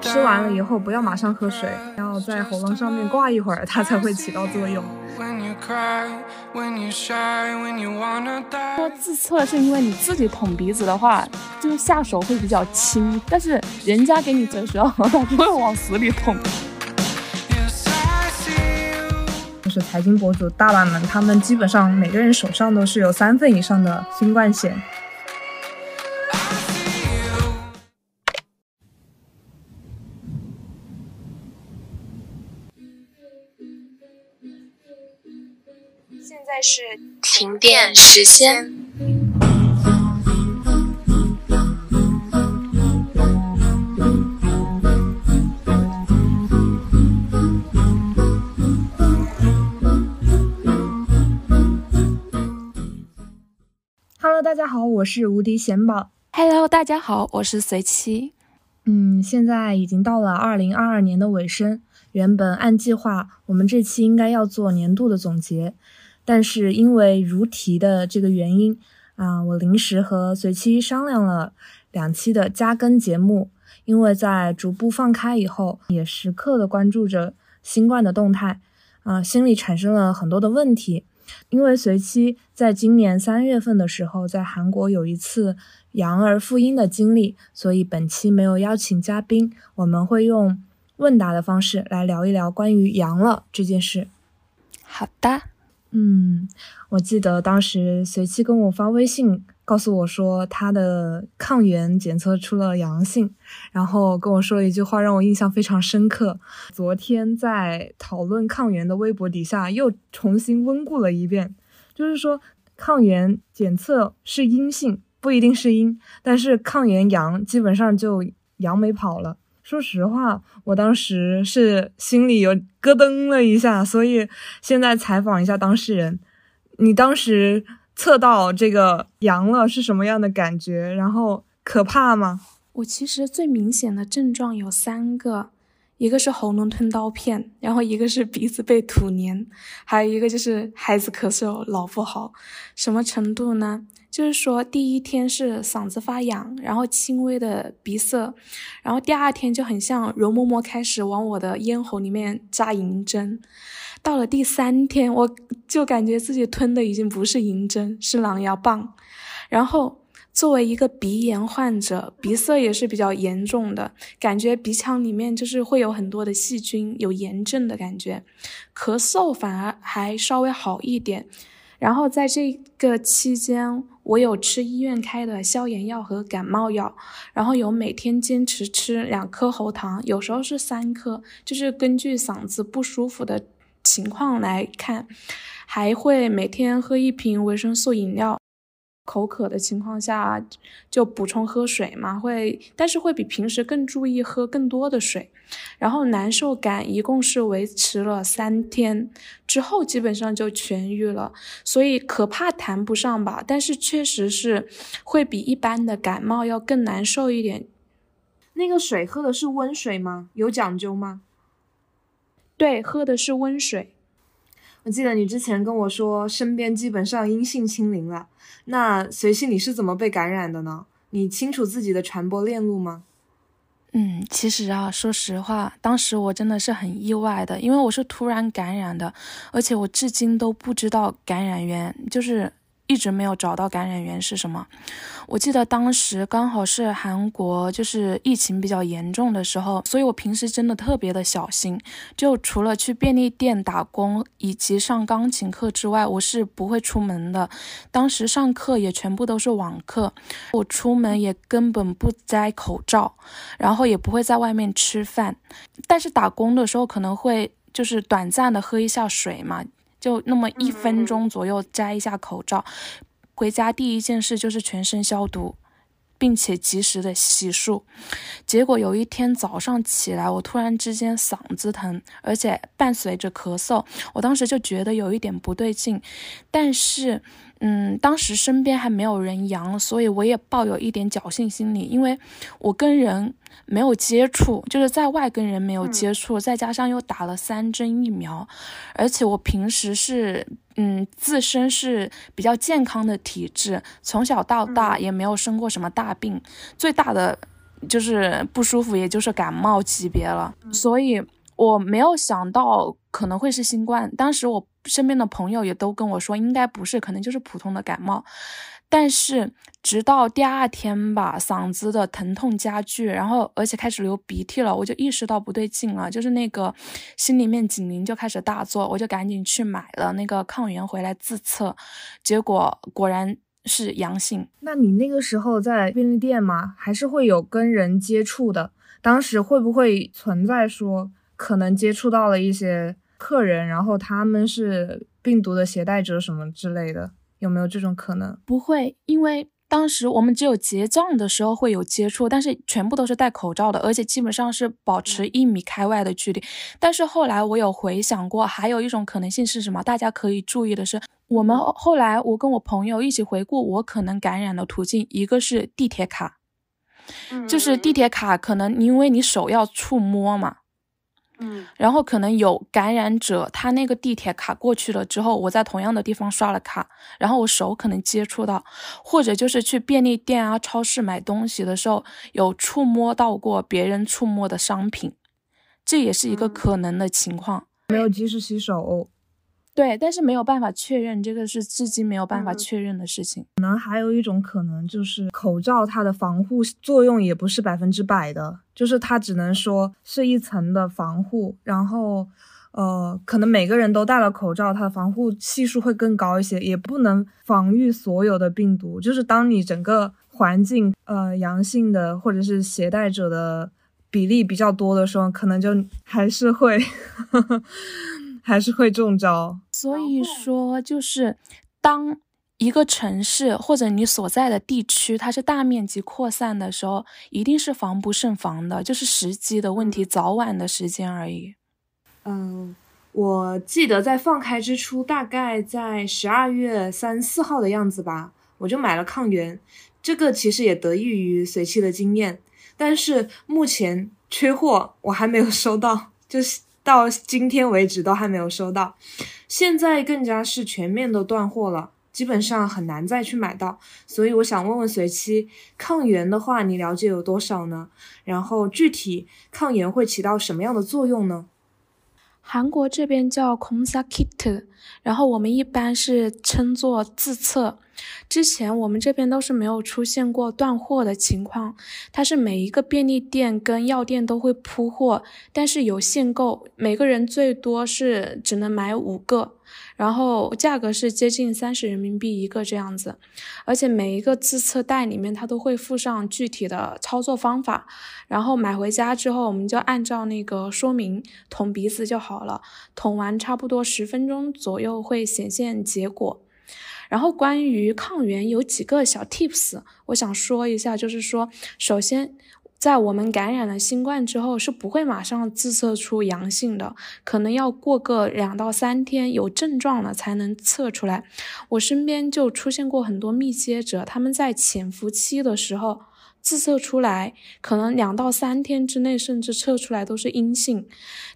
吃完了以后不要马上喝水，要在喉咙上面挂一会儿，它才会起到作用。说自测是因为你自己捅鼻子的话，就是下手会比较轻，但是人家给你折舌头，他不会往死里捅。就是财经博主大佬们，他们基本上每个人手上都是有三份以上的新冠险。现在是停电时间。Hello，大家好，我是无敌贤宝。Hello，大家好，我是随七。嗯，现在已经到了二零二二年的尾声。原本按计划，我们这期应该要做年度的总结，但是因为如题的这个原因啊，我临时和随七商量了两期的加更节目。因为在逐步放开以后，也时刻的关注着新冠的动态，啊，心里产生了很多的问题。因为随七在今年三月份的时候，在韩国有一次阳而复阴的经历，所以本期没有邀请嘉宾，我们会用问答的方式来聊一聊关于阳了这件事。好的，嗯，我记得当时随七跟我发微信，告诉我说他的抗原检测出了阳性，然后跟我说了一句话，让我印象非常深刻。昨天在讨论抗原的微博底下又重新温故了一遍，就是说抗原检测是阴性，不一定是阴，但是抗原阳基本上就阳没跑了。说实话，我当时是心里有咯噔了一下，所以现在采访一下当事人，你当时测到这个阳了是什么样的感觉？然后可怕吗？我其实最明显的症状有三个，一个是喉咙吞刀片，然后一个是鼻子被土粘，还有一个就是孩子咳嗽老不好。什么程度呢？就是说，第一天是嗓子发痒，然后轻微的鼻塞，然后第二天就很像容嬷嬷开始往我的咽喉里面扎银针，到了第三天，我就感觉自己吞的已经不是银针，是狼牙棒。然后作为一个鼻炎患者，鼻塞也是比较严重的，感觉鼻腔里面就是会有很多的细菌，有炎症的感觉。咳嗽反而还稍微好一点。然后在这个期间，我有吃医院开的消炎药和感冒药，然后有每天坚持吃两颗喉糖，有时候是三颗，就是根据嗓子不舒服的情况来看，还会每天喝一瓶维生素饮料。口渴的情况下就补充喝水嘛，会，但是会比平时更注意喝更多的水。然后难受感一共是维持了三天之后，基本上就痊愈了。所以可怕谈不上吧，但是确实是会比一般的感冒要更难受一点。那个水喝的是温水吗？有讲究吗？对，喝的是温水。我记得你之前跟我说，身边基本上阴性清零了。那随性你是怎么被感染的呢？你清楚自己的传播链路吗？嗯，其实啊，说实话，当时我真的是很意外的，因为我是突然感染的，而且我至今都不知道感染源，就是一直没有找到感染源是什么。我记得当时刚好是韩国就是疫情比较严重的时候，所以我平时真的特别的小心，就除了去便利店打工以及上钢琴课之外，我是不会出门的。当时上课也全部都是网课，我出门也根本不摘口罩，然后也不会在外面吃饭，但是打工的时候可能会就是短暂的喝一下水嘛，就那么一分钟左右摘一下口罩。回家第一件事就是全身消毒，并且及时的洗漱。结果有一天早上起来，我突然之间嗓子疼，而且伴随着咳嗽，我当时就觉得有一点不对劲。但是，嗯，当时身边还没有人阳，所以我也抱有一点侥幸心理，因为我跟人没有接触，就是在外跟人没有接触，再加上又打了三针疫苗，而且我平时是。嗯，自身是比较健康的体质，从小到大也没有生过什么大病，最大的就是不舒服，也就是感冒级别了，所以我没有想到可能会是新冠。当时我身边的朋友也都跟我说，应该不是，可能就是普通的感冒。但是直到第二天吧，嗓子的疼痛加剧，然后而且开始流鼻涕了，我就意识到不对劲了，就是那个心里面警铃就开始大作，我就赶紧去买了那个抗原回来自测，结果果然是阳性。那你那个时候在便利店吗？还是会有跟人接触的？当时会不会存在说可能接触到了一些客人，然后他们是病毒的携带者什么之类的？有没有这种可能？不会，因为当时我们只有结账的时候会有接触，但是全部都是戴口罩的，而且基本上是保持一米开外的距离。但是后来我有回想过，还有一种可能性是什么？大家可以注意的是，我们后来我跟我朋友一起回顾我可能感染的途径，一个是地铁卡，就是地铁卡可能因为你手要触摸嘛。嗯，然后可能有感染者，他那个地铁卡过去了之后，我在同样的地方刷了卡，然后我手可能接触到，或者就是去便利店啊、超市买东西的时候，有触摸到过别人触摸的商品，这也是一个可能的情况。没有及时洗手。对，但是没有办法确认，这个是至今没有办法确认的事情。可能还有一种可能就是口罩它的防护作用也不是百分之百的，就是它只能说是一层的防护，然后，呃，可能每个人都戴了口罩，它的防护系数会更高一些，也不能防御所有的病毒。就是当你整个环境呃阳性的或者是携带者的比例比较多的时候，可能就还是会。还是会中招，所以说就是当一个城市或者你所在的地区它是大面积扩散的时候，一定是防不胜防的，就是时机的问题，早晚的时间而已。嗯，我记得在放开之初，大概在十二月三四号的样子吧，我就买了抗原。这个其实也得益于随期的经验，但是目前缺货，我还没有收到，就是。到今天为止都还没有收到，现在更加是全面的断货了，基本上很难再去买到。所以我想问问随期抗原的话，你了解有多少呢？然后具体抗原会起到什么样的作用呢？韩国这边叫 Konsa Kit，然后我们一般是称作自测。之前我们这边都是没有出现过断货的情况，它是每一个便利店跟药店都会铺货，但是有限购，每个人最多是只能买五个，然后价格是接近三十人民币一个这样子，而且每一个自测袋里面它都会附上具体的操作方法，然后买回家之后我们就按照那个说明捅鼻子就好了，捅完差不多十分钟左右会显现结果。然后关于抗原有几个小 tips，我想说一下，就是说，首先，在我们感染了新冠之后，是不会马上自测出阳性的，可能要过个两到三天有症状了才能测出来。我身边就出现过很多密接者，他们在潜伏期的时候。自测出来，可能两到三天之内，甚至测出来都是阴性，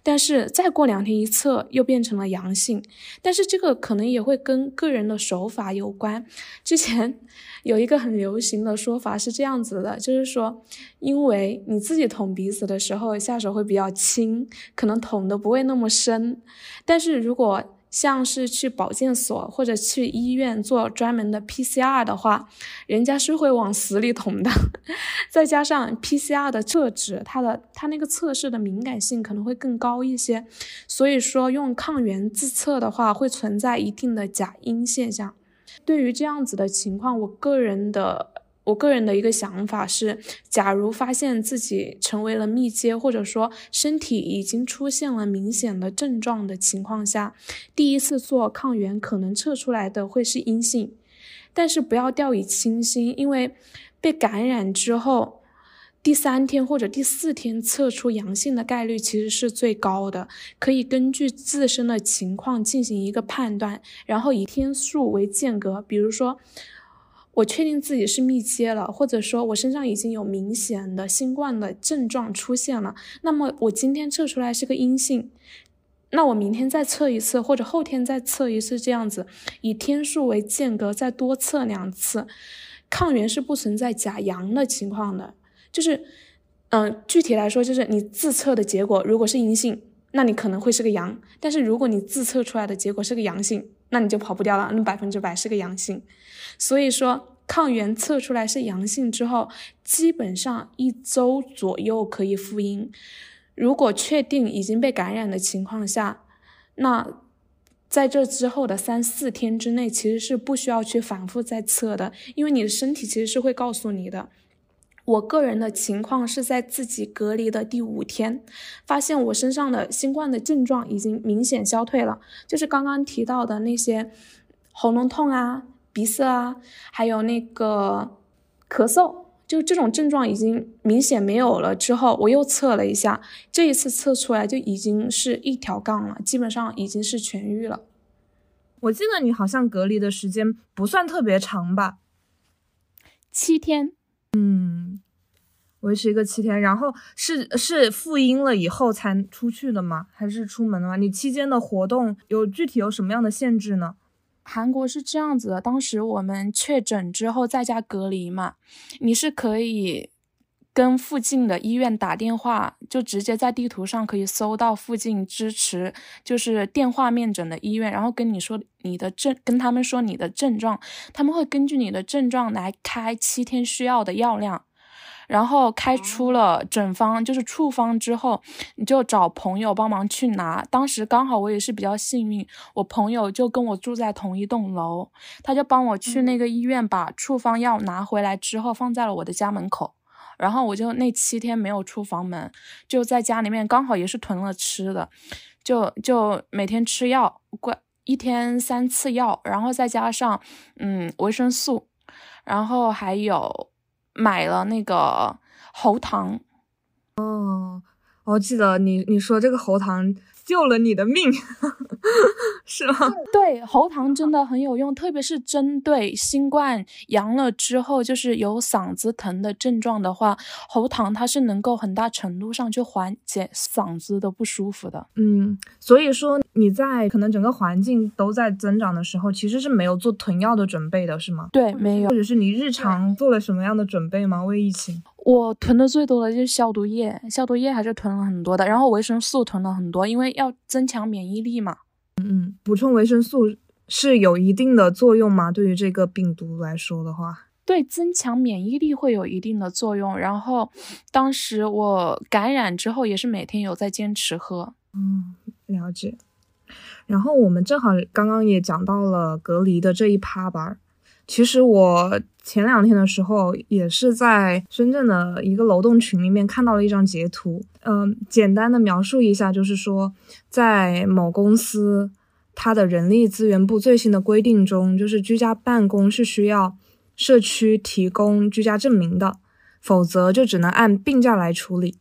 但是再过两天一测又变成了阳性。但是这个可能也会跟个人的手法有关。之前有一个很流行的说法是这样子的，就是说，因为你自己捅鼻子的时候下手会比较轻，可能捅的不会那么深，但是如果像是去保健所或者去医院做专门的 PCR 的话，人家是会往死里捅的。再加上 PCR 的测纸，它的它那个测试的敏感性可能会更高一些，所以说用抗原自测的话，会存在一定的假阴现象。对于这样子的情况，我个人的。我个人的一个想法是，假如发现自己成为了密接，或者说身体已经出现了明显的症状的情况下，第一次做抗原可能测出来的会是阴性，但是不要掉以轻心，因为被感染之后，第三天或者第四天测出阳性的概率其实是最高的，可以根据自身的情况进行一个判断，然后以天数为间隔，比如说。我确定自己是密接了，或者说我身上已经有明显的新冠的症状出现了，那么我今天测出来是个阴性，那我明天再测一次，或者后天再测一次，这样子以天数为间隔再多测两次，抗原是不存在假阳的情况的。就是，嗯，具体来说，就是你自测的结果如果是阴性，那你可能会是个阳；但是如果你自测出来的结果是个阳性，那你就跑不掉了，那百分之百是个阳性。所以说，抗原测出来是阳性之后，基本上一周左右可以复阴。如果确定已经被感染的情况下，那在这之后的三四天之内，其实是不需要去反复再测的，因为你的身体其实是会告诉你的。我个人的情况是在自己隔离的第五天，发现我身上的新冠的症状已经明显消退了，就是刚刚提到的那些喉咙痛啊、鼻塞啊，还有那个咳嗽。就这种症状已经明显没有了之后，我又测了一下，这一次测出来就已经是一条杠了，基本上已经是痊愈了。我记得你好像隔离的时间不算特别长吧？七天。嗯，维持一个七天，然后是是复阴了以后才出去的吗？还是出门的吗？你期间的活动有具体有什么样的限制呢？韩国是这样子的，当时我们确诊之后在家隔离嘛，你是可以跟附近的医院打电话，就直接在地图上可以搜到附近支持就是电话面诊的医院，然后跟你说你的症，跟他们说你的症状，他们会根据你的症状来开七天需要的药量。然后开出了整方，就是处方之后，你就找朋友帮忙去拿。当时刚好我也是比较幸运，我朋友就跟我住在同一栋楼，他就帮我去那个医院把处方药拿回来之后放在了我的家门口。然后我就那七天没有出房门，就在家里面刚好也是囤了吃的，就就每天吃药，过一天三次药，然后再加上嗯维生素，然后还有。买了那个喉糖，哦，我记得你你说这个喉糖。救了你的命，是吗？对，喉糖真的很有用，特别是针对新冠阳了之后，就是有嗓子疼的症状的话，喉糖它是能够很大程度上去缓解嗓子的不舒服的。嗯，所以说你在可能整个环境都在增长的时候，其实是没有做囤药的准备的，是吗？对，没有。或者是你日常做了什么样的准备吗？为疫情？我囤的最多的就是消毒液，消毒液还是囤了很多的，然后维生素囤了很多，因为要增强免疫力嘛。嗯嗯，补充维生素是有一定的作用吗？对于这个病毒来说的话，对，增强免疫力会有一定的作用。然后当时我感染之后也是每天有在坚持喝。嗯，了解。然后我们正好刚刚也讲到了隔离的这一趴吧。其实我前两天的时候也是在深圳的一个楼栋群里面看到了一张截图，嗯，简单的描述一下，就是说在某公司，它的人力资源部最新的规定中，就是居家办公是需要社区提供居家证明的，否则就只能按病假来处理。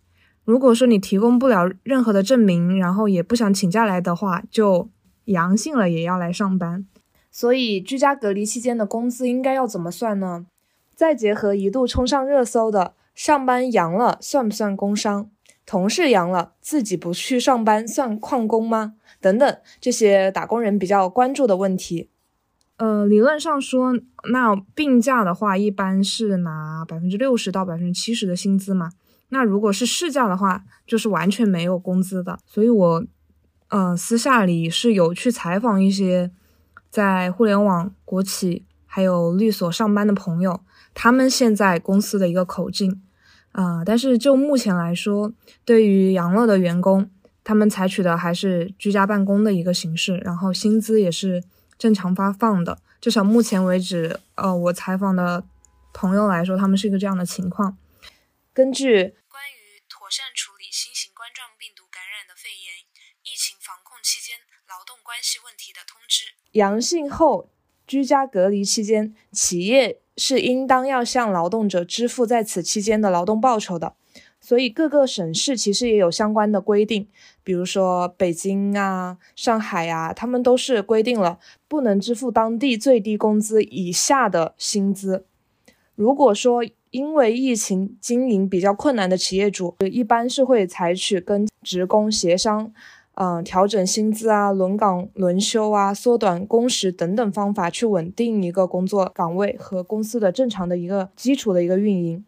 如果说你提供不了任何的证明，然后也不想请假来的话，就阳性了也要来上班。所以，居家隔离期间的工资应该要怎么算呢？再结合一度冲上热搜的“上班阳了算不算工伤？同事阳了自己不去上班算旷工吗？”等等这些打工人比较关注的问题。呃，理论上说，那病假的话，一般是拿百分之六十到百分之七十的薪资嘛。那如果是事假的话，就是完全没有工资的。所以我，呃，私下里是有去采访一些。在互联网、国企还有律所上班的朋友，他们现在公司的一个口径，啊，但是就目前来说，对于杨乐的员工，他们采取的还是居家办公的一个形式，然后薪资也是正常发放的，至少目前为止，呃，我采访的朋友来说，他们是一个这样的情况。根据关于妥善处理新型冠状病毒感染的肺炎疫情防控期间劳动关系问题的通知。阳性后居家隔离期间，企业是应当要向劳动者支付在此期间的劳动报酬的。所以各个省市其实也有相关的规定，比如说北京啊、上海啊，他们都是规定了不能支付当地最低工资以下的薪资。如果说因为疫情经营比较困难的企业主，一般是会采取跟职工协商。嗯，调整薪资啊，轮岗轮休啊，缩短工时等等方法去稳定一个工作岗位和公司的正常的一个基础的一个运营。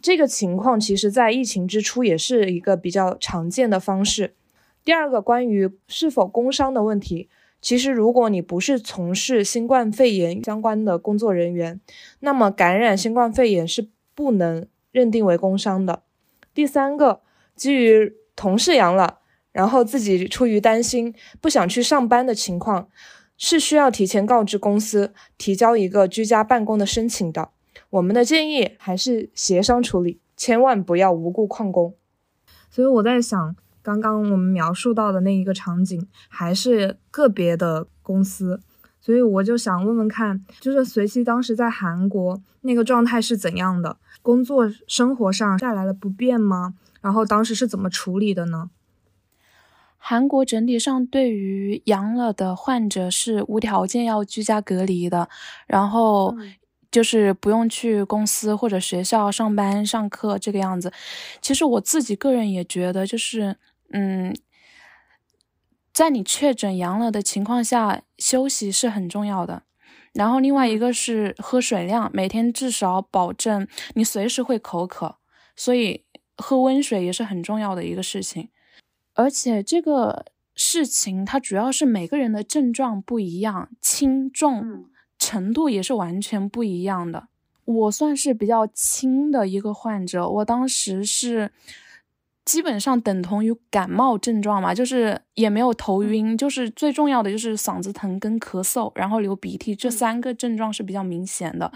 这个情况其实在疫情之初也是一个比较常见的方式。第二个关于是否工伤的问题，其实如果你不是从事新冠肺炎相关的工作人员，那么感染新冠肺炎是不能认定为工伤的。第三个，基于同事阳了，然后自己出于担心不想去上班的情况，是需要提前告知公司，提交一个居家办公的申请的。我们的建议还是协商处理，千万不要无故旷工。所以我在想，刚刚我们描述到的那一个场景，还是个别的公司。所以我就想问问看，就是随期当时在韩国那个状态是怎样的？工作生活上带来了不便吗？然后当时是怎么处理的呢？韩国整体上对于阳了的患者是无条件要居家隔离的，然后。就是不用去公司或者学校上班上课这个样子。其实我自己个人也觉得，就是嗯，在你确诊阳了的情况下，休息是很重要的。然后另外一个是喝水量，每天至少保证你随时会口渴，所以喝温水也是很重要的一个事情。而且这个事情它主要是每个人的症状不一样，轻重。程度也是完全不一样的。我算是比较轻的一个患者，我当时是基本上等同于感冒症状嘛，就是也没有头晕，就是最重要的就是嗓子疼跟咳嗽，然后流鼻涕，这三个症状是比较明显的。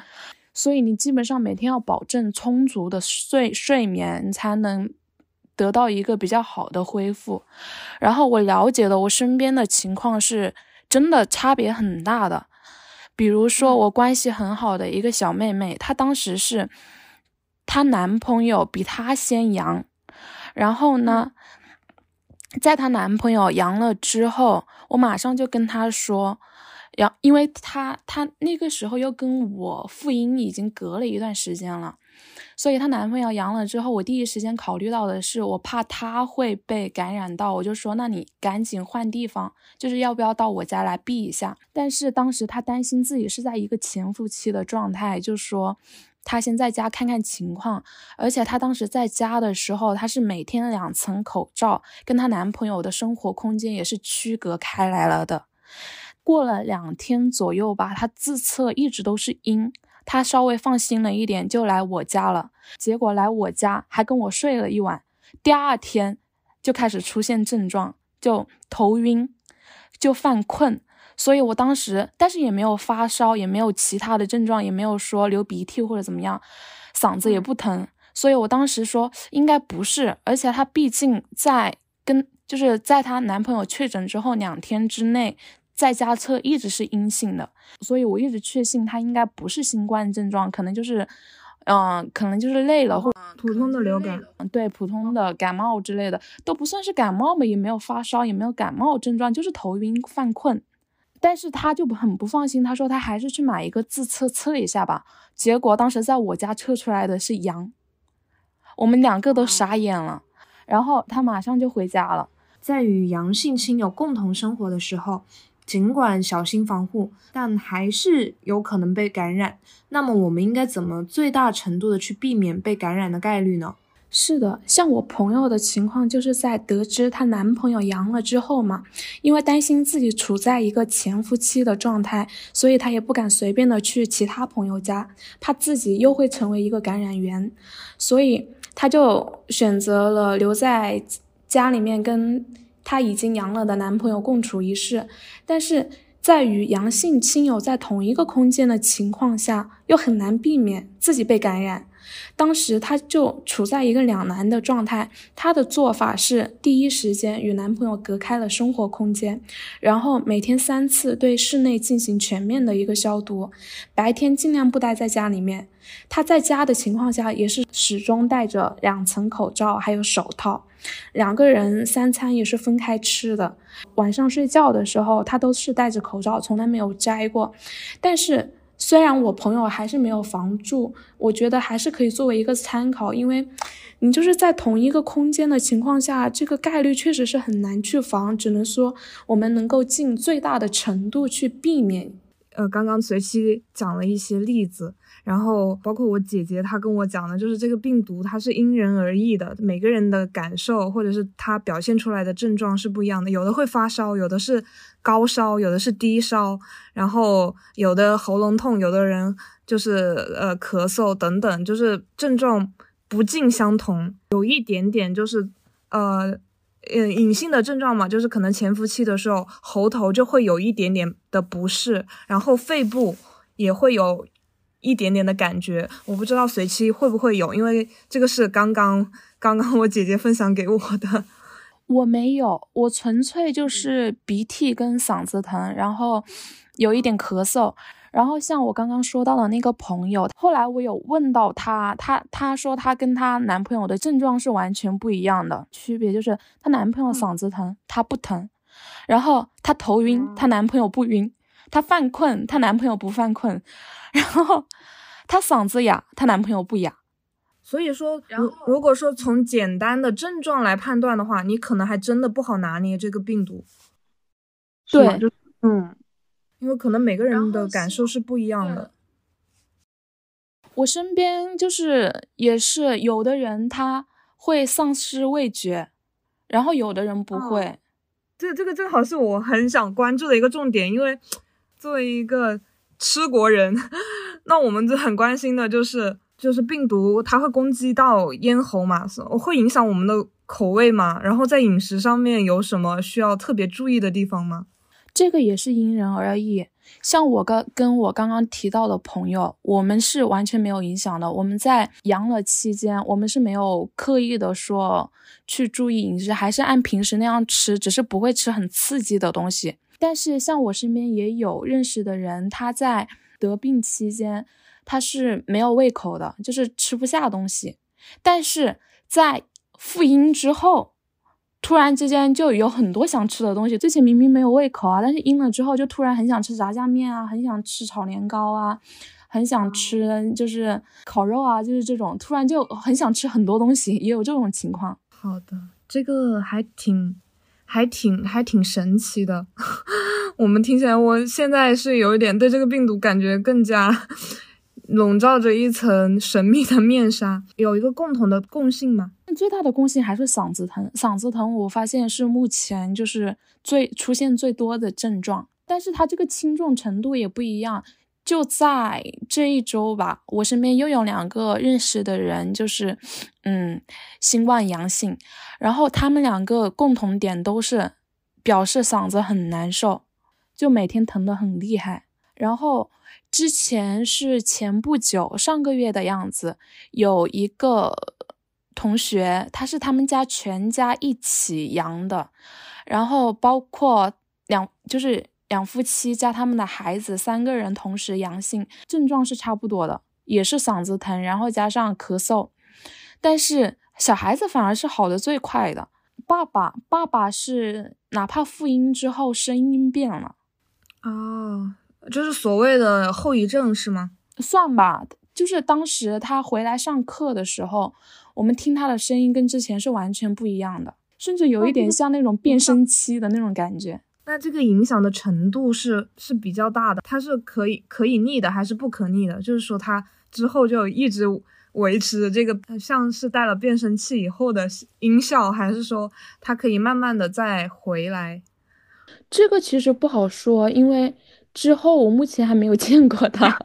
所以你基本上每天要保证充足的睡睡眠，才能得到一个比较好的恢复。然后我了解的我身边的情况是真的差别很大的。比如说，我关系很好的一个小妹妹，她当时是她男朋友比她先阳，然后呢，在她男朋友阳了之后，我马上就跟她说，然因为她她那个时候又跟我复阴已经隔了一段时间了。所以她男朋友阳了之后，我第一时间考虑到的是，我怕她会被感染到，我就说，那你赶紧换地方，就是要不要到我家来避一下？但是当时她担心自己是在一个潜伏期的状态，就说她先在家看看情况。而且她当时在家的时候，她是每天两层口罩，跟她男朋友的生活空间也是区隔开来了的。过了两天左右吧，她自测一直都是阴。他稍微放心了一点，就来我家了。结果来我家还跟我睡了一晚，第二天就开始出现症状，就头晕，就犯困。所以我当时，但是也没有发烧，也没有其他的症状，也没有说流鼻涕或者怎么样，嗓子也不疼。所以我当时说应该不是，而且她毕竟在跟，就是在她男朋友确诊之后两天之内。在家测一直是阴性的，所以我一直确信他应该不是新冠症状，可能就是，嗯，可能就是累了或普通的流感，对，普通的感冒之类的都不算是感冒嘛，也没有发烧，也没有感冒症状，就是头晕犯困。但是他就很不放心，他说他还是去买一个自测测一下吧。结果当时在我家测出来的是阳，我们两个都傻眼了，然后他马上就回家了。在与阳性亲友共同生活的时候。尽管小心防护，但还是有可能被感染。那么我们应该怎么最大程度的去避免被感染的概率呢？是的，像我朋友的情况，就是在得知她男朋友阳了之后嘛，因为担心自己处在一个潜伏期的状态，所以她也不敢随便的去其他朋友家，怕自己又会成为一个感染源，所以她就选择了留在家里面跟。她已经阳了的男朋友共处一室，但是在与阳性亲友在同一个空间的情况下，又很难避免自己被感染。当时她就处在一个两难的状态。她的做法是第一时间与男朋友隔开了生活空间，然后每天三次对室内进行全面的一个消毒，白天尽量不待在家里面。她在家的情况下也是始终戴着两层口罩，还有手套。两个人三餐也是分开吃的，晚上睡觉的时候他都是戴着口罩，从来没有摘过。但是。虽然我朋友还是没有防住，我觉得还是可以作为一个参考，因为你就是在同一个空间的情况下，这个概率确实是很难去防，只能说我们能够尽最大的程度去避免。呃，刚刚随期讲了一些例子，然后包括我姐姐她跟我讲的，就是这个病毒它是因人而异的，每个人的感受或者是它表现出来的症状是不一样的，有的会发烧，有的是高烧，有的是低烧，然后有的喉咙痛，有的人就是呃咳嗽等等，就是症状不尽相同，有一点点就是呃。嗯，隐性的症状嘛，就是可能潜伏期的时候，喉头就会有一点点的不适，然后肺部也会有一点点的感觉。我不知道随期会不会有，因为这个是刚刚刚刚我姐姐分享给我的。我没有，我纯粹就是鼻涕跟嗓子疼，然后有一点咳嗽。然后像我刚刚说到的那个朋友，后来我有问到她，她她说她跟她男朋友的症状是完全不一样的，区别就是她男朋友嗓子疼，她不疼；然后她头晕，她男朋友不晕；她犯困，她男朋友不犯困；然后她嗓子哑，她男朋友不哑。所以说，如如果说从简单的症状来判断的话，你可能还真的不好拿捏这个病毒。对，嗯。因为可能每个人的感受是不一样的。我身边就是也是有的人他会丧失味觉，然后有的人不会。这这个正好是我很想关注的一个重点，因为作为一个吃国人，那我们就很关心的就是就是病毒它会攻击到咽喉嘛，会影响我们的口味嘛？然后在饮食上面有什么需要特别注意的地方吗？这个也是因人而异，像我刚跟我刚刚提到的朋友，我们是完全没有影响的。我们在阳了期间，我们是没有刻意的说去注意饮食，还是按平时那样吃，只是不会吃很刺激的东西。但是像我身边也有认识的人，他在得病期间，他是没有胃口的，就是吃不下东西，但是在复阴之后。突然之间就有很多想吃的东西，之前明明没有胃口啊，但是阴了之后就突然很想吃炸酱面啊，很想吃炒年糕啊，很想吃就是烤肉啊，就是这种突然就很想吃很多东西，也有这种情况。好的，这个还挺还挺还挺神奇的。我们听起来，我现在是有一点对这个病毒感觉更加。笼罩着一层神秘的面纱，有一个共同的共性最大的共性还是嗓子疼。嗓子疼，我发现是目前就是最出现最多的症状，但是它这个轻重程度也不一样。就在这一周吧，我身边又有两个认识的人，就是嗯，新冠阳性，然后他们两个共同点都是表示嗓子很难受，就每天疼得很厉害，然后。之前是前不久上个月的样子，有一个同学，他是他们家全家一起阳的，然后包括两就是两夫妻加他们的孩子三个人同时阳性，症状是差不多的，也是嗓子疼，然后加上咳嗽，但是小孩子反而是好的最快的，爸爸爸爸是哪怕复阴之后声音变了，哦。就是所谓的后遗症是吗？算吧，就是当时他回来上课的时候，我们听他的声音跟之前是完全不一样的，甚至有一点像那种变声期的那种感觉。那这个影响的程度是是比较大的，它是可以可以逆的还是不可逆的？就是说它之后就一直维持这个像是带了变声器以后的音效，还是说它可以慢慢的再回来？这个其实不好说，因为。之后我目前还没有见过它，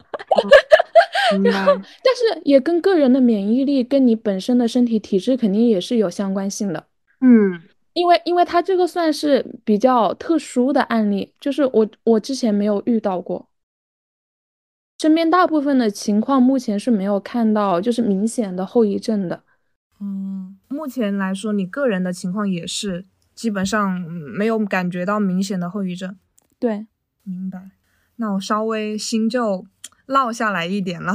然后但是也跟个人的免疫力跟你本身的身体体质肯定也是有相关性的。嗯，因为因为它这个算是比较特殊的案例，就是我我之前没有遇到过，身边大部分的情况目前是没有看到就是明显的后遗症的。嗯，目前来说你个人的情况也是基本上没有感觉到明显的后遗症。对，明白。那我稍微心就落下来一点了，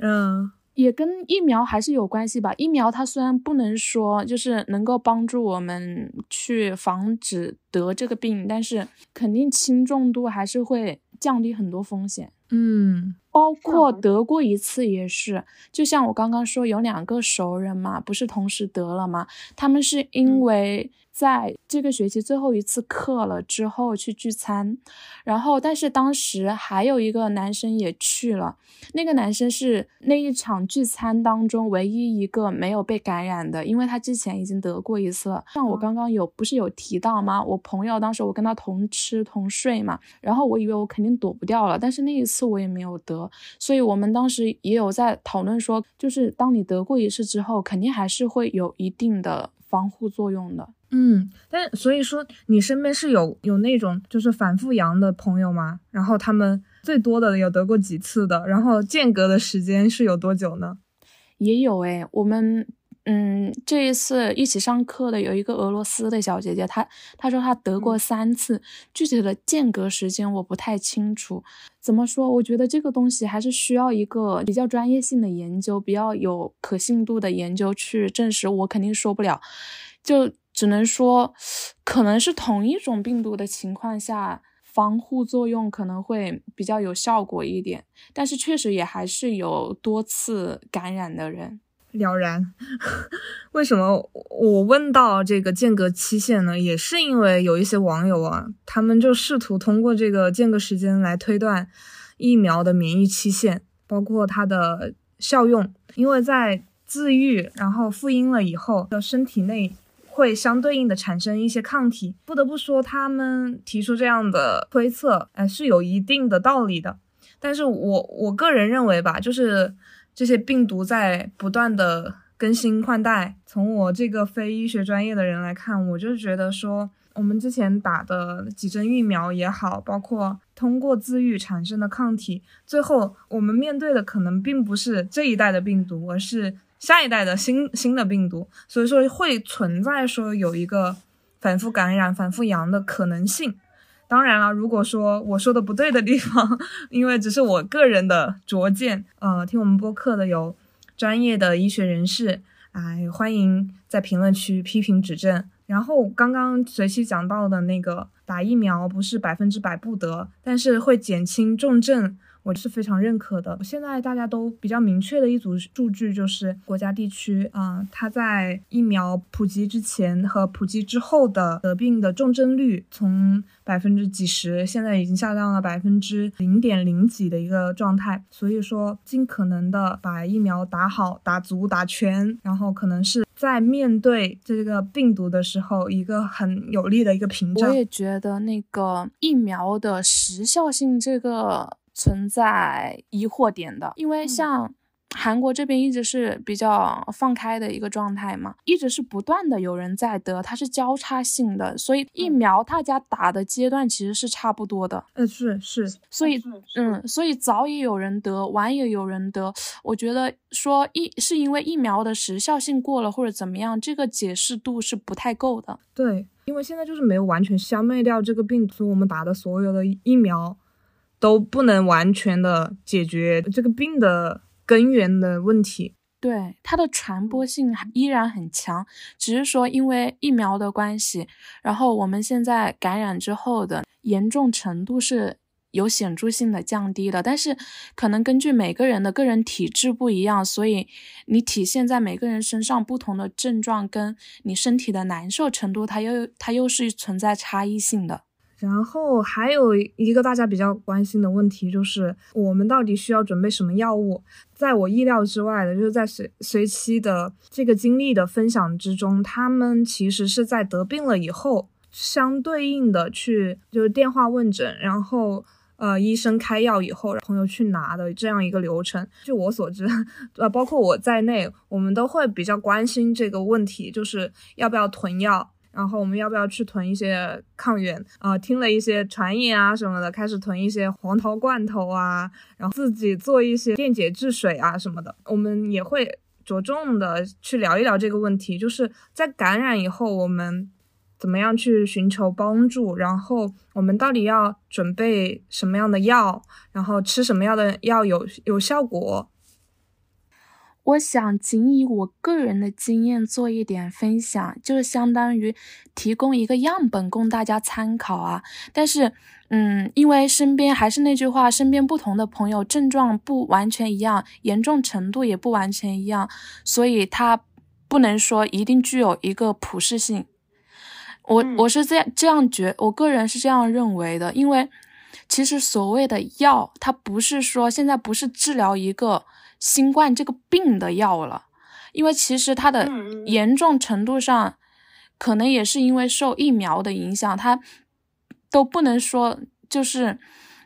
嗯，也跟疫苗还是有关系吧。疫苗它虽然不能说就是能够帮助我们去防止得这个病，但是肯定轻重度还是会降低很多风险。嗯，包括得过一次也是，就像我刚刚说，有两个熟人嘛，不是同时得了嘛？他们是因为。在这个学期最后一次课了之后去聚餐，然后但是当时还有一个男生也去了，那个男生是那一场聚餐当中唯一一个没有被感染的，因为他之前已经得过一次了。像我刚刚有不是有提到吗？我朋友当时我跟他同吃同睡嘛，然后我以为我肯定躲不掉了，但是那一次我也没有得，所以我们当时也有在讨论说，就是当你得过一次之后，肯定还是会有一定的防护作用的。嗯，但所以说你身边是有有那种就是反复阳的朋友吗？然后他们最多的有得过几次的，然后间隔的时间是有多久呢？也有诶，我们嗯这一次一起上课的有一个俄罗斯的小姐姐，她她说她得过三次，具体的间隔时间我不太清楚。怎么说？我觉得这个东西还是需要一个比较专业性的研究，比较有可信度的研究去证实。我肯定说不了，就。只能说，可能是同一种病毒的情况下，防护作用可能会比较有效果一点，但是确实也还是有多次感染的人。了然，为什么我问到这个间隔期限呢？也是因为有一些网友啊，他们就试图通过这个间隔时间来推断疫苗的免疫期限，包括它的效用，因为在自愈然后复阴了以后的身体内。会相对应的产生一些抗体，不得不说，他们提出这样的推测，哎，是有一定的道理的。但是我我个人认为吧，就是这些病毒在不断的更新换代。从我这个非医学专业的人来看，我就觉得说，我们之前打的几针疫苗也好，包括通过自愈产生的抗体，最后我们面对的可能并不是这一代的病毒，而是。下一代的新新的病毒，所以说会存在说有一个反复感染、反复阳的可能性。当然了，如果说我说的不对的地方，因为只是我个人的拙见，呃，听我们播客的有专业的医学人士，哎，欢迎在评论区批评指正。然后刚刚随期讲到的那个打疫苗不是百分之百不得，但是会减轻重症。我是非常认可的。现在大家都比较明确的一组数据就是国家地区啊，它在疫苗普及之前和普及之后的得病的重症率从百分之几十，现在已经下降了百分之零点零几的一个状态。所以说，尽可能的把疫苗打好、打足、打全，然后可能是在面对这个病毒的时候一个很有力的一个屏障。我也觉得那个疫苗的时效性这个。存在疑惑点的，因为像韩国这边一直是比较放开的一个状态嘛，一直是不断的有人在得，它是交叉性的，所以疫苗大家打的阶段其实是差不多的。嗯，是是，所以嗯，所以早也有人得，晚也有人得。我觉得说疫是因为疫苗的时效性过了或者怎么样，这个解释度是不太够的。对，因为现在就是没有完全消灭掉这个病毒，我们打的所有的疫苗。都不能完全的解决这个病的根源的问题，对它的传播性依然很强，只是说因为疫苗的关系，然后我们现在感染之后的严重程度是有显著性的降低的，但是可能根据每个人的个人体质不一样，所以你体现在每个人身上不同的症状，跟你身体的难受程度，它又它又是存在差异性的。然后还有一个大家比较关心的问题，就是我们到底需要准备什么药物？在我意料之外的，就是在随随期的这个经历的分享之中，他们其实是在得病了以后，相对应的去就是电话问诊，然后呃医生开药以后，朋友去拿的这样一个流程。据我所知，呃包括我在内，我们都会比较关心这个问题，就是要不要囤药。然后我们要不要去囤一些抗原啊？听了一些传言啊什么的，开始囤一些黄桃罐头啊，然后自己做一些电解质水啊什么的。我们也会着重的去聊一聊这个问题，就是在感染以后，我们怎么样去寻求帮助？然后我们到底要准备什么样的药？然后吃什么样的药有有效果？我想仅以我个人的经验做一点分享，就是相当于提供一个样本供大家参考啊。但是，嗯，因为身边还是那句话，身边不同的朋友症状不完全一样，严重程度也不完全一样，所以它不能说一定具有一个普适性。我我是这样这样觉，我个人是这样认为的，因为其实所谓的药，它不是说现在不是治疗一个。新冠这个病的药了，因为其实它的严重程度上，可能也是因为受疫苗的影响，它都不能说就是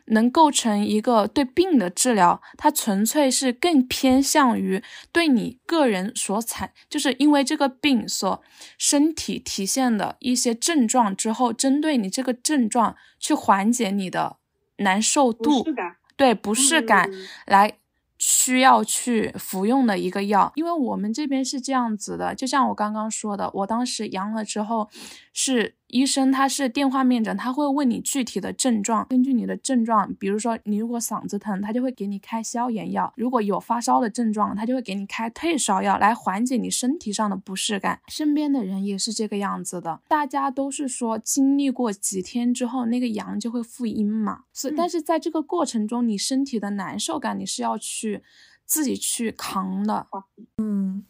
能构成一个对病的治疗，它纯粹是更偏向于对你个人所产，就是因为这个病所身体体现的一些症状之后，针对你这个症状去缓解你的难受度，对不适感来。需要去服用的一个药，因为我们这边是这样子的，就像我刚刚说的，我当时阳了之后是。医生他是电话面诊，他会问你具体的症状，根据你的症状，比如说你如果嗓子疼，他就会给你开消炎药；如果有发烧的症状，他就会给你开退烧药来缓解你身体上的不适感。身边的人也是这个样子的，大家都是说经历过几天之后，那个阳就会复阴嘛。是，但是在这个过程中，你身体的难受感你是要去自己去扛的。嗯，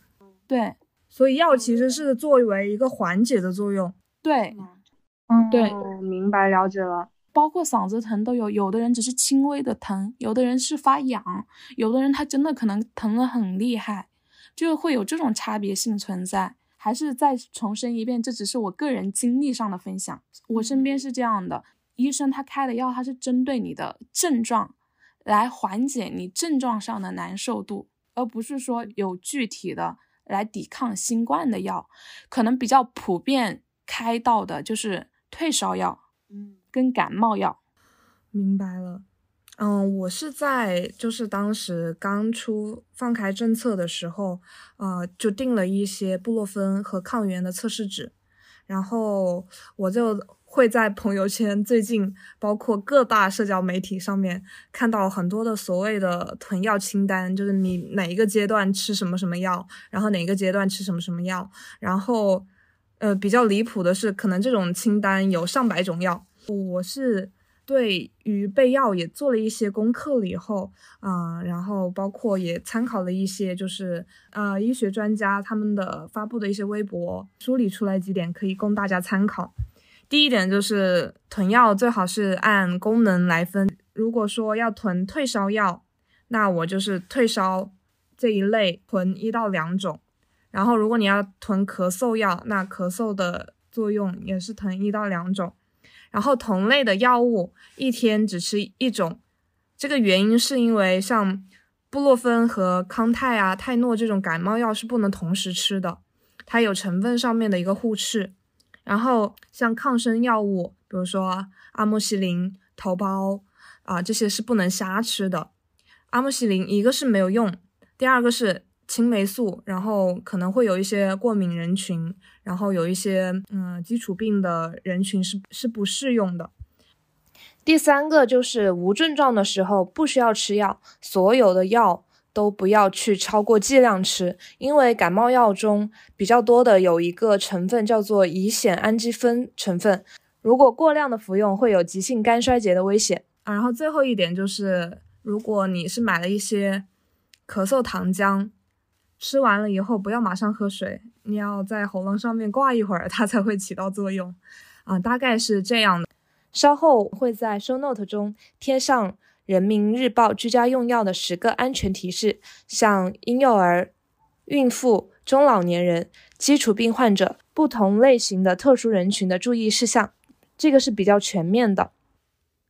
对，所以药其实是作为一个缓解的作用。对，嗯，对，明白了解了。包括嗓子疼都有，有的人只是轻微的疼，有的人是发痒，有的人他真的可能疼得很厉害，就会有这种差别性存在。还是再重申一遍，这只是我个人经历上的分享。我身边是这样的，医生他开的药，他是针对你的症状来缓解你症状上的难受度，而不是说有具体的来抵抗新冠的药，可能比较普遍。开到的就是退烧药，嗯，跟感冒药。明白了，嗯，我是在就是当时刚出放开政策的时候，呃，就订了一些布洛芬和抗原的测试纸，然后我就会在朋友圈最近包括各大社交媒体上面看到很多的所谓的囤药清单，就是你哪一个阶段吃什么什么药，然后哪个阶段吃什么什么药，然后。呃，比较离谱的是，可能这种清单有上百种药。我是对于备药也做了一些功课了以后，啊，然后包括也参考了一些就是呃医学专家他们的发布的一些微博，梳理出来几点可以供大家参考。第一点就是囤药最好是按功能来分，如果说要囤退烧药，那我就是退烧这一类囤一到两种。然后，如果你要囤咳嗽药，那咳嗽的作用也是囤一到两种。然后同类的药物一天只吃一种，这个原因是因为像布洛芬和康泰啊、泰诺这种感冒药是不能同时吃的，它有成分上面的一个互斥。然后像抗生药物，比如说阿莫西林、头孢啊，这些是不能瞎吃的。阿莫西林一个是没有用，第二个是。青霉素，然后可能会有一些过敏人群，然后有一些嗯基础病的人群是是不适用的。第三个就是无症状的时候不需要吃药，所有的药都不要去超过剂量吃，因为感冒药中比较多的有一个成分叫做乙酰氨基酚成分，如果过量的服用会有急性肝衰竭的危险啊。然后最后一点就是，如果你是买了一些咳嗽糖浆。吃完了以后不要马上喝水，你要在喉咙上面挂一会儿，它才会起到作用。啊，大概是这样的。稍后会在 show note 中贴上人民日报居家用药的十个安全提示，像婴幼儿、孕妇、中老年人、基础病患者不同类型的特殊人群的注意事项，这个是比较全面的。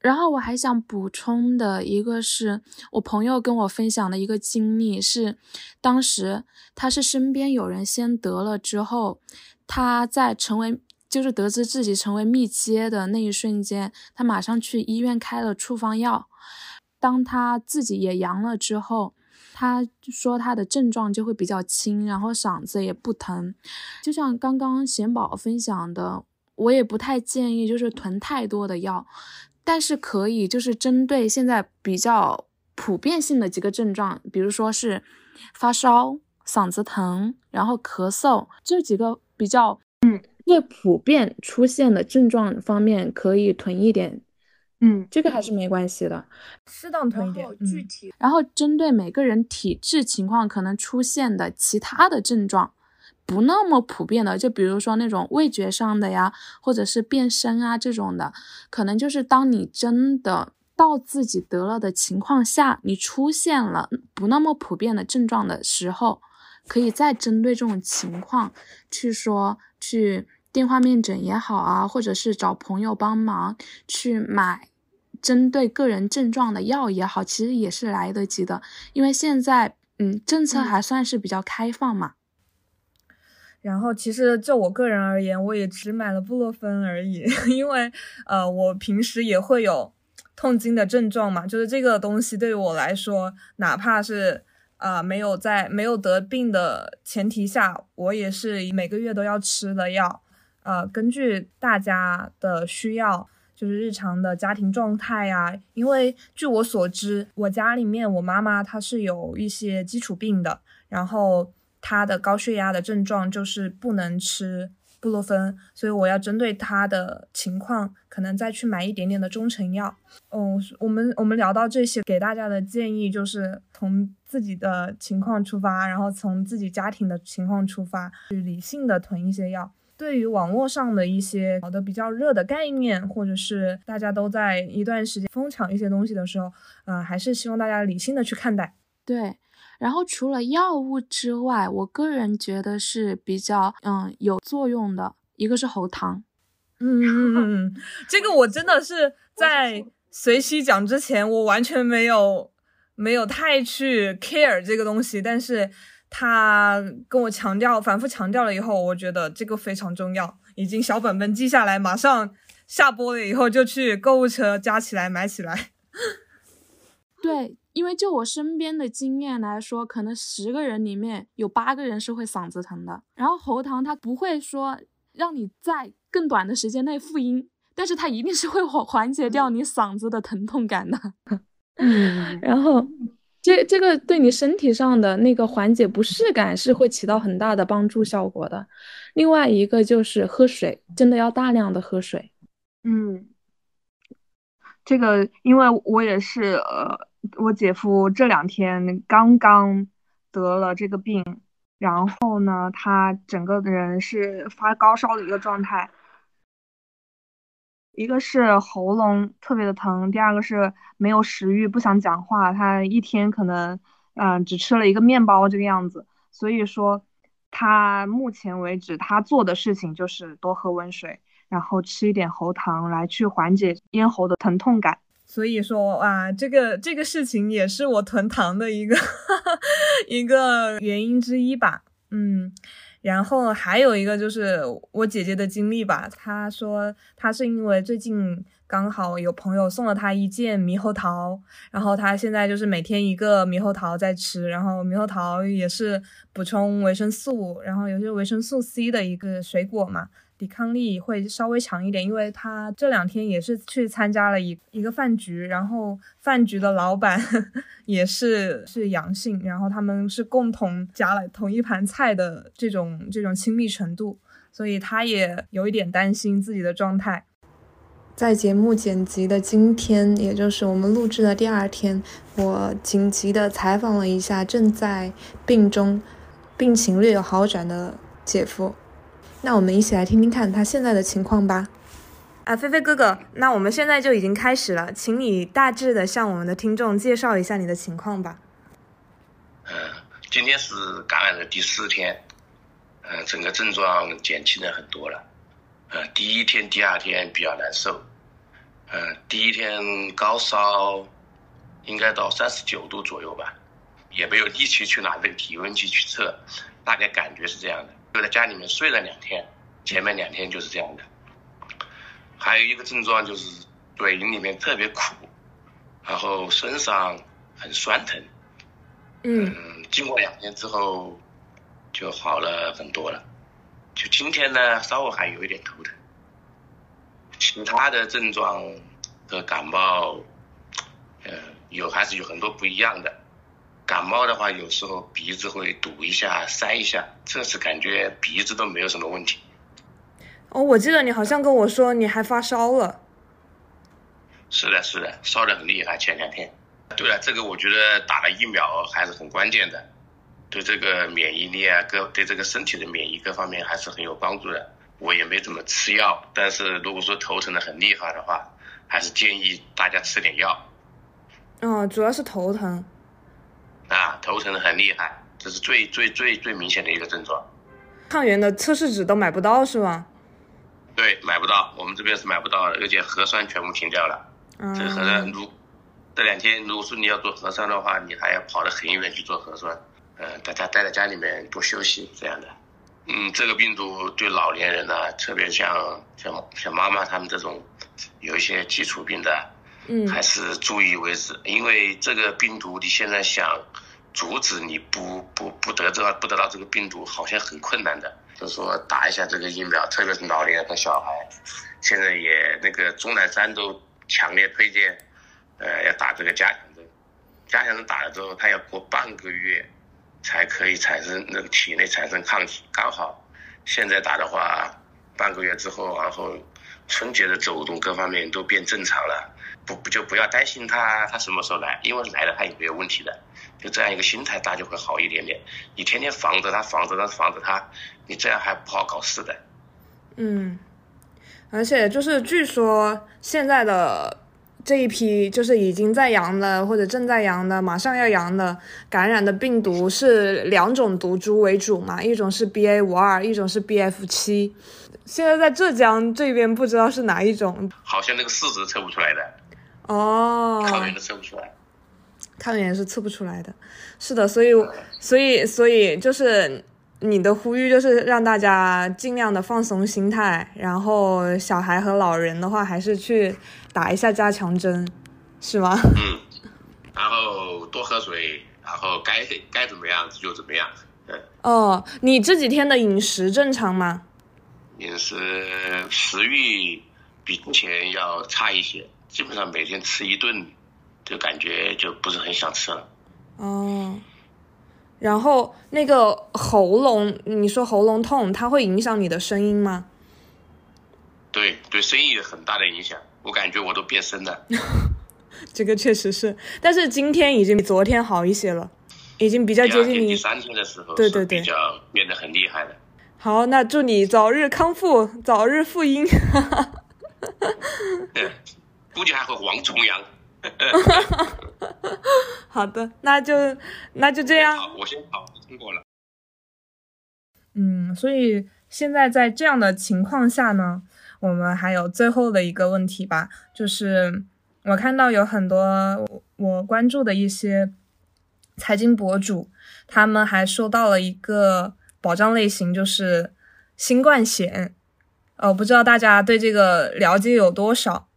然后我还想补充的一个是我朋友跟我分享的一个经历，是当时他是身边有人先得了之后，他在成为就是得知自己成为密接的那一瞬间，他马上去医院开了处方药。当他自己也阳了之后，他说他的症状就会比较轻，然后嗓子也不疼。就像刚刚贤宝分享的，我也不太建议就是囤太多的药。但是可以，就是针对现在比较普遍性的几个症状，比如说是发烧嗓子疼，然后咳嗽这几个比较嗯最普遍出现的症状方面可以囤一点，嗯，这个还是没关系的，适当囤一点。具体，然后针对每个人体质情况可能出现的其他的症状，不那么普遍的，就比如说那种味觉上的呀，或者是变声啊这种的，可能就是当你真的。到自己得了的情况下，你出现了不那么普遍的症状的时候，可以再针对这种情况去说，去电话面诊也好啊，或者是找朋友帮忙去买针对个人症状的药也好，其实也是来得及的，因为现在嗯政策还算是比较开放嘛。然后其实就我个人而言，我也只买了布洛芬而已，因为呃我平时也会有。痛经的症状嘛，就是这个东西对于我来说，哪怕是啊没有在没有得病的前提下，我也是每个月都要吃的药。呃，根据大家的需要，就是日常的家庭状态呀。因为据我所知，我家里面我妈妈她是有一些基础病的，然后他的高血压的症状就是不能吃。布洛芬，所以我要针对他的情况，可能再去买一点点的中成药。嗯，我们我们聊到这些，给大家的建议就是从自己的情况出发，然后从自己家庭的情况出发，去理性的囤一些药。对于网络上的一些搞得比较热的概念，或者是大家都在一段时间疯抢一些东西的时候，嗯，还是希望大家理性的去看待。对。然后除了药物之外，我个人觉得是比较嗯有作用的，一个是喉糖，嗯这个我真的是 在随西讲之前，我完全没有没有太去 care 这个东西，但是他跟我强调，反复强调了以后，我觉得这个非常重要，已经小本本记下来，马上下播了以后就去购物车加起来买起来，对。因为就我身边的经验来说，可能十个人里面有八个人是会嗓子疼的。然后喉糖它不会说让你在更短的时间内复音，但是它一定是会缓缓解掉你嗓子的疼痛感的。嗯，然后这这个对你身体上的那个缓解不适感是会起到很大的帮助效果的。另外一个就是喝水，真的要大量的喝水。嗯，这个因为我也是呃。我姐夫这两天刚刚得了这个病，然后呢，他整个人是发高烧的一个状态，一个是喉咙特别的疼，第二个是没有食欲，不想讲话，他一天可能嗯只吃了一个面包这个样子，所以说他目前为止他做的事情就是多喝温水，然后吃一点喉糖来去缓解咽喉的疼痛感。所以说啊，这个这个事情也是我囤糖的一个 一个原因之一吧。嗯，然后还有一个就是我姐姐的经历吧。她说她是因为最近刚好有朋友送了她一件猕猴桃，然后她现在就是每天一个猕猴桃在吃。然后猕猴桃也是补充维生素，然后有些维生素 C 的一个水果嘛。抵抗力会稍微强一点，因为他这两天也是去参加了一一个饭局，然后饭局的老板 也是是阳性，然后他们是共同夹了同一盘菜的这种这种亲密程度，所以他也有一点担心自己的状态。在节目剪辑的今天，也就是我们录制的第二天，我紧急的采访了一下正在病中、病情略有好转的姐夫。那我们一起来听听看他现在的情况吧。啊，菲菲哥哥，那我们现在就已经开始了，请你大致的向我们的听众介绍一下你的情况吧。嗯，今天是感染的第四天，嗯，整个症状减轻了很多了。呃，第一天、第二天比较难受，嗯，第一天高烧应该到三十九度左右吧，也没有力气去拿这个体温计去测，大概感觉是这样的。就在家里面睡了两天，前面两天就是这样的。还有一个症状就是嘴里面特别苦，然后身上很酸疼。嗯。经过两天之后就好了很多了。就今天呢，稍微还有一点头疼。其他的症状和感冒，呃，有还是有很多不一样的。感感冒的话，有时候鼻子会堵一下、塞一下，这次感觉鼻子都没有什么问题。哦，我记得你好像跟我说你还发烧了。是的，是的，烧得很厉害，前两天。对了，这个我觉得打了疫苗还是很关键的，对这个免疫力啊，各对这个身体的免疫各方面还是很有帮助的。我也没怎么吃药，但是如果说头疼的很厉害的话，还是建议大家吃点药。哦，主要是头疼。啊，头疼的很厉害，这是最最最最明显的一个症状。抗原的测试纸都买不到是吗？对，买不到，我们这边是买不到的，而且核酸全部停掉了。嗯。这核酸如这两天，如果说你要做核酸的话，你还要跑得很远去做核酸。呃，大家待在家里面多休息这样的。嗯，这个病毒对老年人呢，特别像像像妈妈他们这种有一些基础病的，嗯，还是注意为止。因为这个病毒，你现在想阻止你不不不得这不得到这个病毒，好像很困难的。就说打一下这个疫苗，特别是老年人和小孩，现在也那个钟南山都强烈推荐，呃，要打这个加强针。加强针打了之后，他要过半个月。才可以产生那个体内产生抗体，刚好现在打的话，半个月之后，然后春节的走动各方面都变正常了，不不就不要担心他他什么时候来，因为来了他也没有问题的，就这样一个心态，大家会好一点点。你天天防着他，防着他，防着他，你这样还不好搞事的。嗯，而且就是据说现在的。这一批就是已经在阳的或者正在阳的，马上要阳的感染的病毒是两种毒株为主嘛？一种是 B A 五二，一种是 B F 七。现在在浙江这边不知道是哪一种，好像那个试纸测不出来的哦，抗原都测不出来，抗原是测不出来的。是的，所以所以所以就是你的呼吁就是让大家尽量的放松心态，然后小孩和老人的话还是去。打一下加强针，是吗？嗯，然后多喝水，然后该该怎么样就怎么样。嗯。哦，你这几天的饮食正常吗？饮食食欲比之前要差一些，基本上每天吃一顿，就感觉就不是很想吃了。哦，然后那个喉咙，你说喉咙痛，它会影响你的声音吗？对对，声音有很大的影响。我感觉我都变声了，这个确实是，但是今天已经比昨天好一些了，已经比较接近你第三天的时候，对对对，比较变得很厉害了。好，那祝你早日康复，早日复阴。估计还会王重阳。好的，那就那就这样。好，我先考通过了。嗯，所以现在在这样的情况下呢？我们还有最后的一个问题吧，就是我看到有很多我关注的一些财经博主，他们还收到了一个保障类型，就是新冠险。呃，不知道大家对这个了解有多少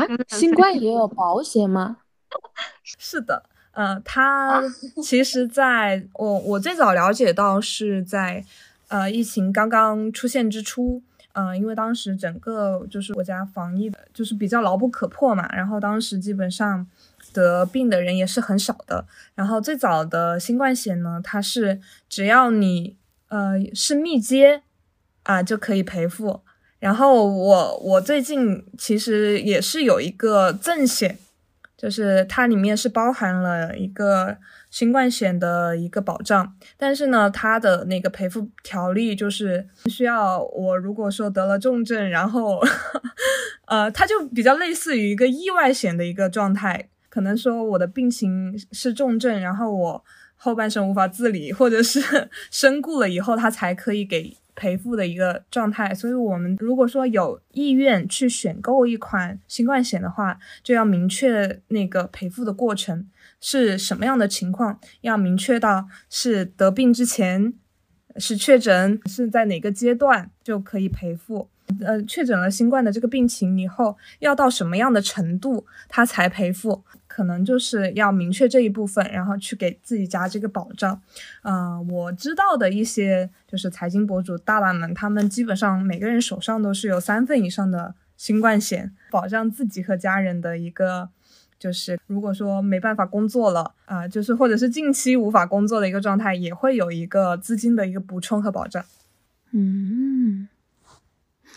啊？新冠也有保险吗？是的，呃，它其实在我我最早了解到是在呃疫情刚刚出现之初。嗯，因为当时整个就是国家防疫的，就是比较牢不可破嘛。然后当时基本上得病的人也是很少的。然后最早的新冠险呢，它是只要你呃是密接啊就可以赔付。然后我我最近其实也是有一个赠险，就是它里面是包含了一个。新冠险的一个保障，但是呢，它的那个赔付条例就是需要我如果说得了重症，然后，呃，它就比较类似于一个意外险的一个状态，可能说我的病情是重症，然后我后半生无法自理，或者是 身故了以后，它才可以给赔付的一个状态。所以，我们如果说有意愿去选购一款新冠险的话，就要明确那个赔付的过程。是什么样的情况？要明确到是得病之前，是确诊，是在哪个阶段就可以赔付。呃，确诊了新冠的这个病情以后，要到什么样的程度他才赔付？可能就是要明确这一部分，然后去给自己加这个保障。啊，我知道的一些就是财经博主大大们，他们基本上每个人手上都是有三份以上的新冠险，保障自己和家人的一个。就是如果说没办法工作了啊、就是或者是近期无法工作的一个状态，也会有一个资金的一个补充和保障。嗯，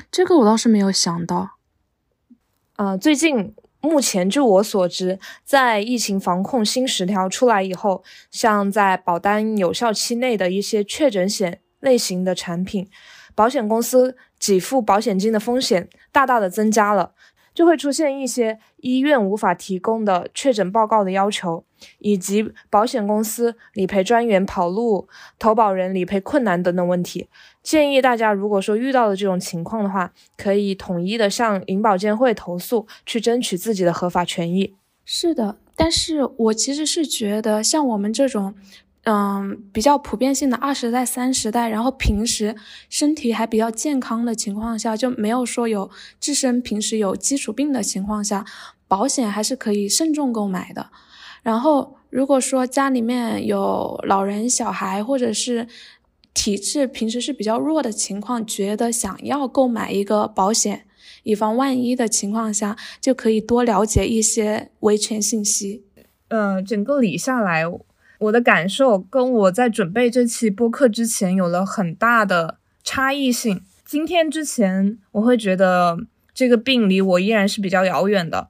这个我倒是没有想到。呃，最近目前据我所知，在疫情防控新十条出来以后，像在保单有效期内的一些确诊险类型的产品，保险公司给付保险金的风险大大的增加了，就会出现一些医院无法提供的确诊报告的要求，以及保险公司理赔专员跑路、投保人理赔困难等等问题。建议大家，如果说遇到了这种情况的话，可以统一的向银保监会投诉，去争取自己的合法权益。是的，但是我其实是觉得，像我们这种，嗯，比较普遍性的二十代、三十代，然后平时身体还比较健康的情况下，就没有说有自身平时有基础病的情况下，保险还是可以慎重购买的。然后，如果说家里面有老人、小孩，或者是体质平时是比较弱的情况，觉得想要购买一个保险，以防万一的情况下，就可以多了解一些维权信息。呃，整个理下来，我的感受跟我在准备这期播客之前有了很大的差异性。今天之前，我会觉得这个病离我依然是比较遥远的。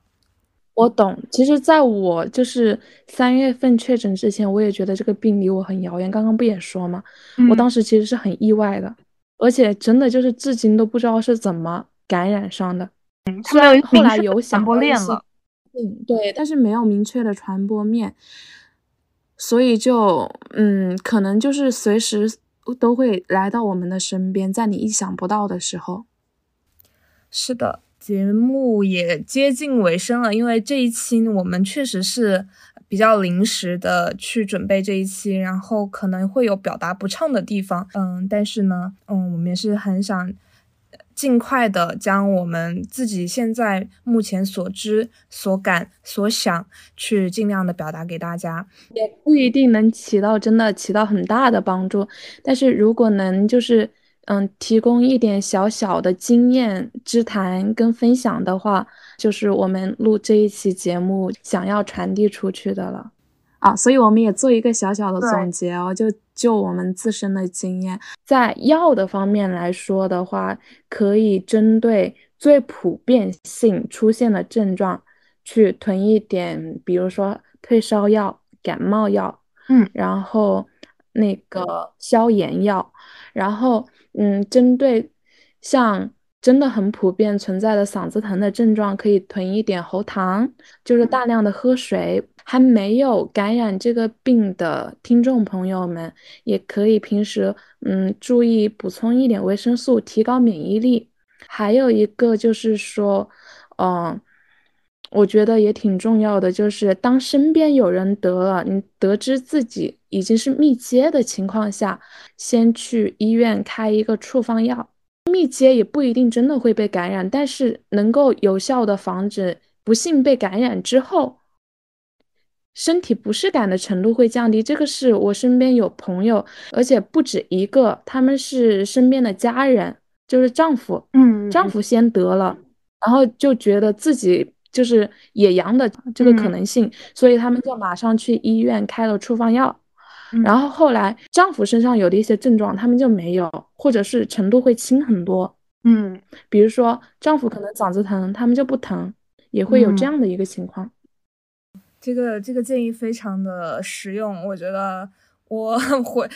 我懂，其实在我就是三月份确诊之前，我也觉得这个病离我很遥远。刚刚不也说吗？我当时其实是很意外的，而且真的就是至今都不知道是怎么感染上的。嗯，虽然后来有想传播到一些链了。嗯，对，但是没有明确的传播面，所以就嗯，可能就是随时都会来到我们的身边，在你意想不到的时候。是的，节目也接近尾声了，因为这一期我们确实是比较临时的去准备这一期，然后可能会有表达不畅的地方，嗯，但是呢，嗯，我们也是很想尽快的将我们自己现在目前所知、所感、所想，去尽量的表达给大家。也不一定能起到真的起到很大的帮助，但是如果能就是嗯提供一点小小的经验之谈跟分享的话，就是我们录这一期节目想要传递出去的了啊，所以我们也做一个小小的总结哦，就就我们自身的经验，在药的方面来说的话，可以针对最普遍性出现的症状去囤一点，比如说退烧药、感冒药。嗯，然后那个消炎药，然后嗯，针对像真的很普遍存在的嗓子疼的症状，可以囤一点喉糖，就是大量的喝水。还没有感染这个病的听众朋友们，也可以平时嗯注意补充一点维生素，提高免疫力。还有一个就是说，嗯、我觉得也挺重要的，就是当身边有人得了，你得知自己已经是密接的情况下，先去医院开一个处方药。密接也不一定真的会被感染，但是能够有效的防止不幸被感染之后，身体不适感的程度会降低。这个是我身边有朋友，而且不止一个，他们是身边的家人，就是丈夫，嗯，丈夫先得了，然后就觉得自己就是也阳的这个可能性，所以他们就马上去医院开了处方药。嗯然后后来丈夫身上有的一些症状，他们就没有，或者是程度会轻很多。嗯比如说丈夫可能嗓子疼，他们就不疼，也会有这嗯样的一个情况。这个这个建议非常的实用，我觉得我回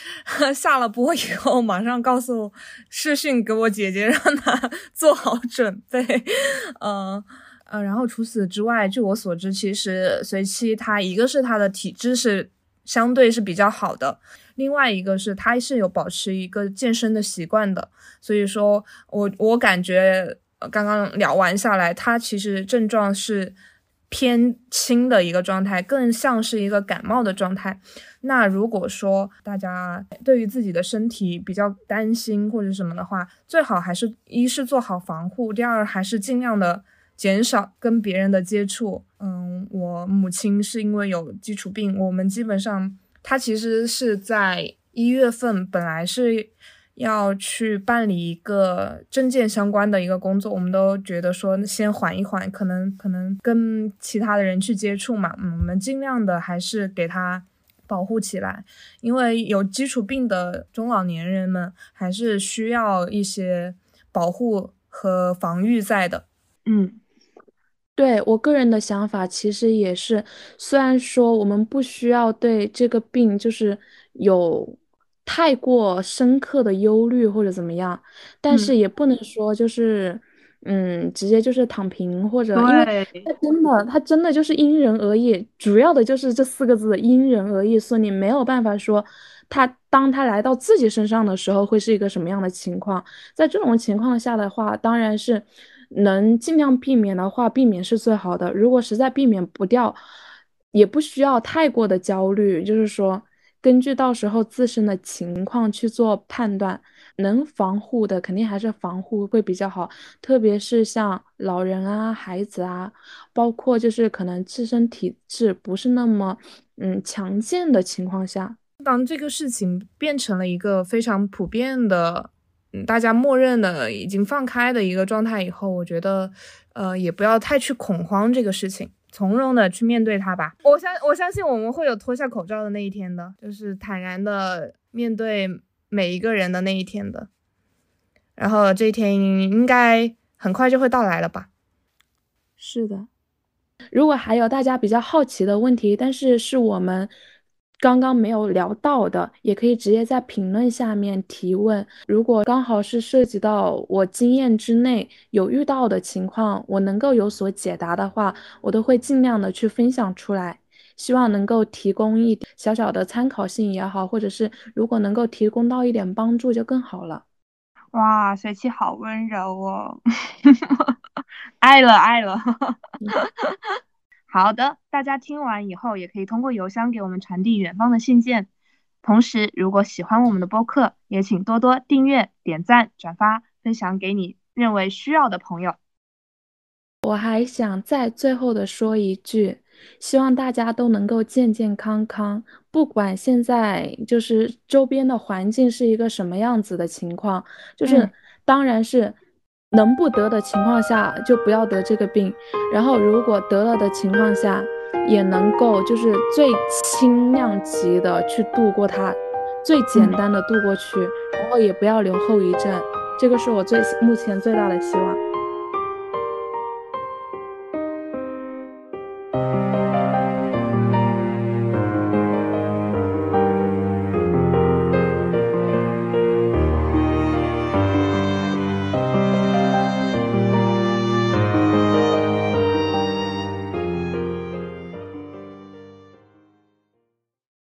下了播以后，马上告诉视讯给我姐姐，让她 做好准备。嗯呃，然后除此之外，据我所知，其实随妻她一个是她的体质是相对是比较好的，另外一个是她是有保持一个健身的习惯的，所以说我我感觉刚刚聊完下来，她其实症状是偏轻的一个状态，更像是一个感冒的状态。那如果说大家对于自己的身体比较担心或者什么的话，最好还是一是做好防护，第二还是尽量的减少跟别人的接触。嗯，我母亲是因为有基础病，我们基本上她其实是在一月份本来是要去办理一个证件相关的一个工作，我们都觉得说先缓一缓，可能可能跟其他的人去接触嘛，嗯，我们尽量的还是给他保护起来，因为有基础病的中老年人们还是需要一些保护和防御在的。嗯，对我个人的想法其实也是，虽然说我们不需要对这个病就是有。太过深刻的忧虑或者怎么样，但是也不能说就是，嗯，直接就是躺平或者，因为他真的，他真的就是因人而异，主要的就是这四个字因人而异，所以你没有办法说他当他来到自己身上的时候会是一个什么样的情况，在这种情况下的话，当然是能尽量避免的话，避免是最好的。如果实在避免不掉，也不需要太过的焦虑，就是说。根据到时候自身的情况去做判断，能防护的肯定还是防护会比较好，特别是像老人啊、孩子啊，包括就是可能自身体质不是那么嗯强健的情况下，当这个事情变成了一个非常普遍的，嗯，大家默认的已经放开的一个状态以后，我觉得，呃，也不要太去恐慌这个事情。从容的去面对它吧，我相我相信我们会有脱下口罩的那一天的，就是坦然的面对每一个人的那一天的，然后这一天应该很快就会到来了吧？是的，如果还有大家比较好奇的问题，但是是我们。刚刚没有聊到的，也可以直接在评论下面提问。如果刚好是涉及到我经验之内有遇到的情况，我能够有所解答的话，我都会尽量的去分享出来。希望能够提供一点小小的参考性也好，或者是如果能够提供到一点帮助就更好了。哇，水气好温柔哦，爱 了爱了。好的，大家听完以后也可以通过邮箱给我们传递远方的信件。同时，如果喜欢我们的播客，也请多多订阅、点赞、转发、分享给你认为需要的朋友。我还想再最后的说一句，希望大家都能够健健康康，不管现在就是周边的环境是一个什么样子的情况，就是当然是。能不得的情况下就不要得这个病，然后如果得了的情况下，也能够就是最轻量级的去度过它，最简单的度过去，然后也不要留后遗症，这个是我最目前最大的希望。